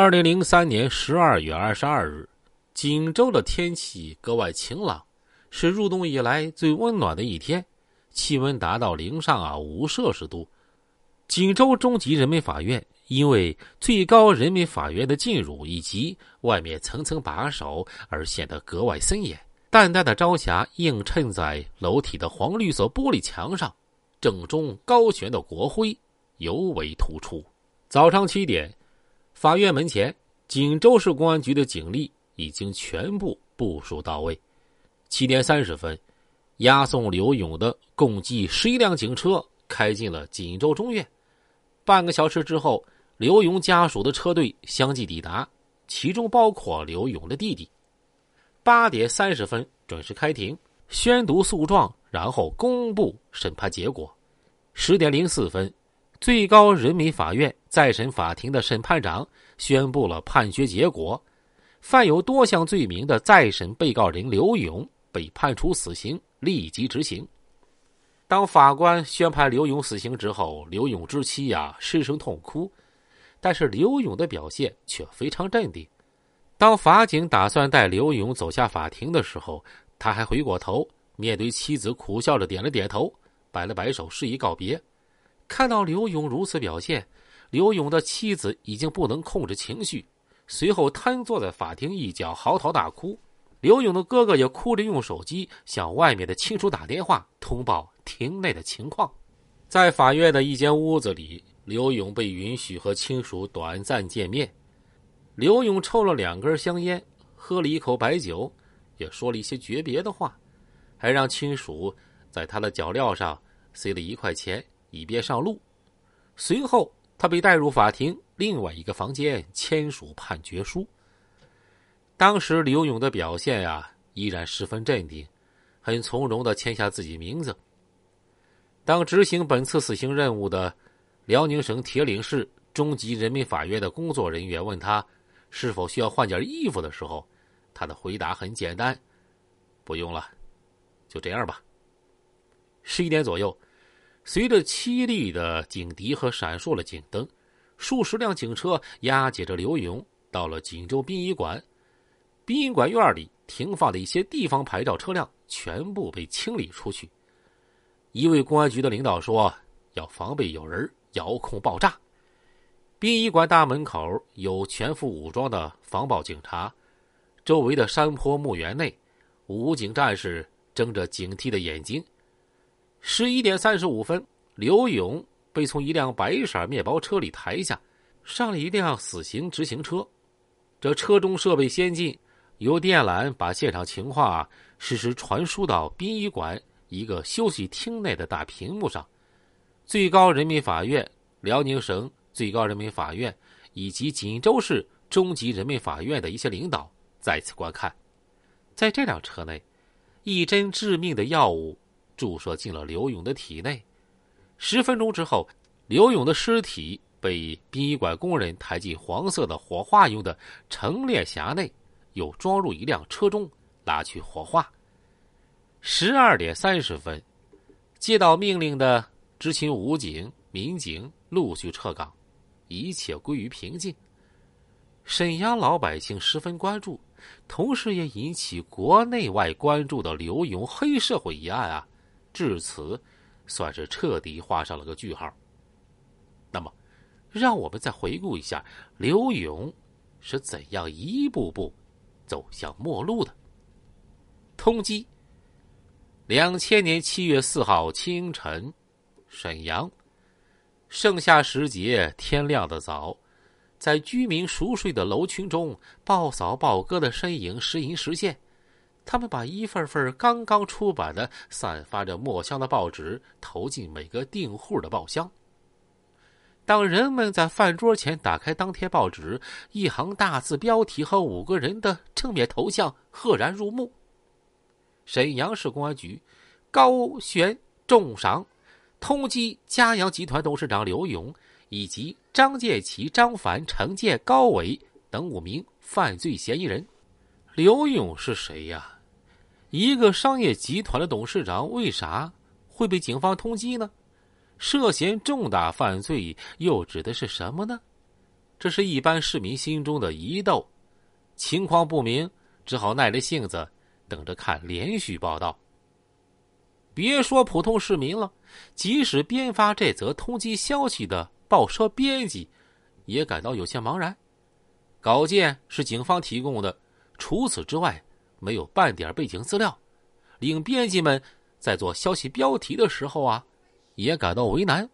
二零零三年十二月二十二日，锦州的天气格外晴朗，是入冬以来最温暖的一天，气温达到零上啊五摄氏度。锦州中级人民法院因为最高人民法院的进入以及外面层层把守而显得格外森严。淡淡的朝霞映衬在楼体的黄绿色玻璃墙上，正中高悬的国徽尤为突出。早上七点。法院门前，锦州市公安局的警力已经全部部署到位。七点三十分，押送刘勇的共计十一辆警车开进了锦州中院。半个小时之后，刘勇家属的车队相继抵达，其中包括刘勇的弟弟。八点三十分准时开庭，宣读诉状，然后公布审判结果。十点零四分。最高人民法院再审法庭的审判长宣布了判决结果：犯有多项罪名的再审被告人刘勇被判处死刑，立即执行。当法官宣判刘勇死刑之后，刘勇之妻呀失声痛哭，但是刘勇的表现却非常镇定。当法警打算带刘勇走下法庭的时候，他还回过头，面对妻子苦笑着点了点头，摆了摆手，示意告别。看到刘勇如此表现，刘勇的妻子已经不能控制情绪，随后瘫坐在法庭一角嚎啕大哭。刘勇的哥哥也哭着用手机向外面的亲属打电话通报庭内的情况。在法院的一间屋子里，刘勇被允许和亲属短暂见面。刘勇抽了两根香烟，喝了一口白酒，也说了一些诀别的话，还让亲属在他的脚镣上塞了一块钱。以便上路。随后，他被带入法庭另外一个房间签署判决书。当时刘勇的表现呀，依然十分镇定，很从容的签下自己名字。当执行本次死刑任务的辽宁省铁岭市中级人民法院的工作人员问他是否需要换件衣服的时候，他的回答很简单：“不用了，就这样吧。”十一点左右。随着凄厉的警笛和闪烁的警灯，数十辆警车押解着刘勇到了锦州殡仪馆。殡仪馆院里停放的一些地方牌照车辆全部被清理出去。一位公安局的领导说：“要防备有人遥控爆炸。”殡仪馆大门口有全副武装的防暴警察，周围的山坡墓园内，武警战士睁着警惕的眼睛。十一点三十五分，刘勇被从一辆白色面包车里抬下，上了一辆死刑执行车。这车中设备先进，由电缆把现场情况啊实时传输到殡仪馆一个休息厅内的大屏幕上。最高人民法院、辽宁省最高人民法院以及锦州市中级人民法院的一些领导再次观看。在这辆车内，一针致命的药物。注射进了刘勇的体内。十分钟之后，刘勇的尸体被殡仪馆工人抬进黄色的火化用的陈列匣内，又装入一辆车中，拉去火化。十二点三十分，接到命令的执勤武警、民警陆续撤岗，一切归于平静。沈阳老百姓十分关注，同时也引起国内外关注的刘勇黑社会一案啊。至此，算是彻底画上了个句号。那么，让我们再回顾一下刘勇是怎样一步步走向末路的。通缉：两千年七月四号清晨，沈阳，盛夏时节，天亮的早，在居民熟睡的楼群中，暴扫暴哥的身影时隐时现。他们把一份份刚刚出版的、散发着墨香的报纸投进每个订户的报箱。当人们在饭桌前打开当天报纸，一行大字标题和五个人的正面头像赫然入目：沈阳市公安局高悬重赏，通缉嘉阳集团董事长刘勇以及张建奇、张凡、程建、高伟等五名犯罪嫌疑人。刘勇是谁呀？一个商业集团的董事长为啥会被警方通缉呢？涉嫌重大犯罪又指的是什么呢？这是一般市民心中的疑窦，情况不明，只好耐着性子等着看连续报道。别说普通市民了，即使编发这则通缉消息的报社编辑，也感到有些茫然。稿件是警方提供的，除此之外没有半点背景资料，领编辑们在做消息标题的时候啊，也感到为难。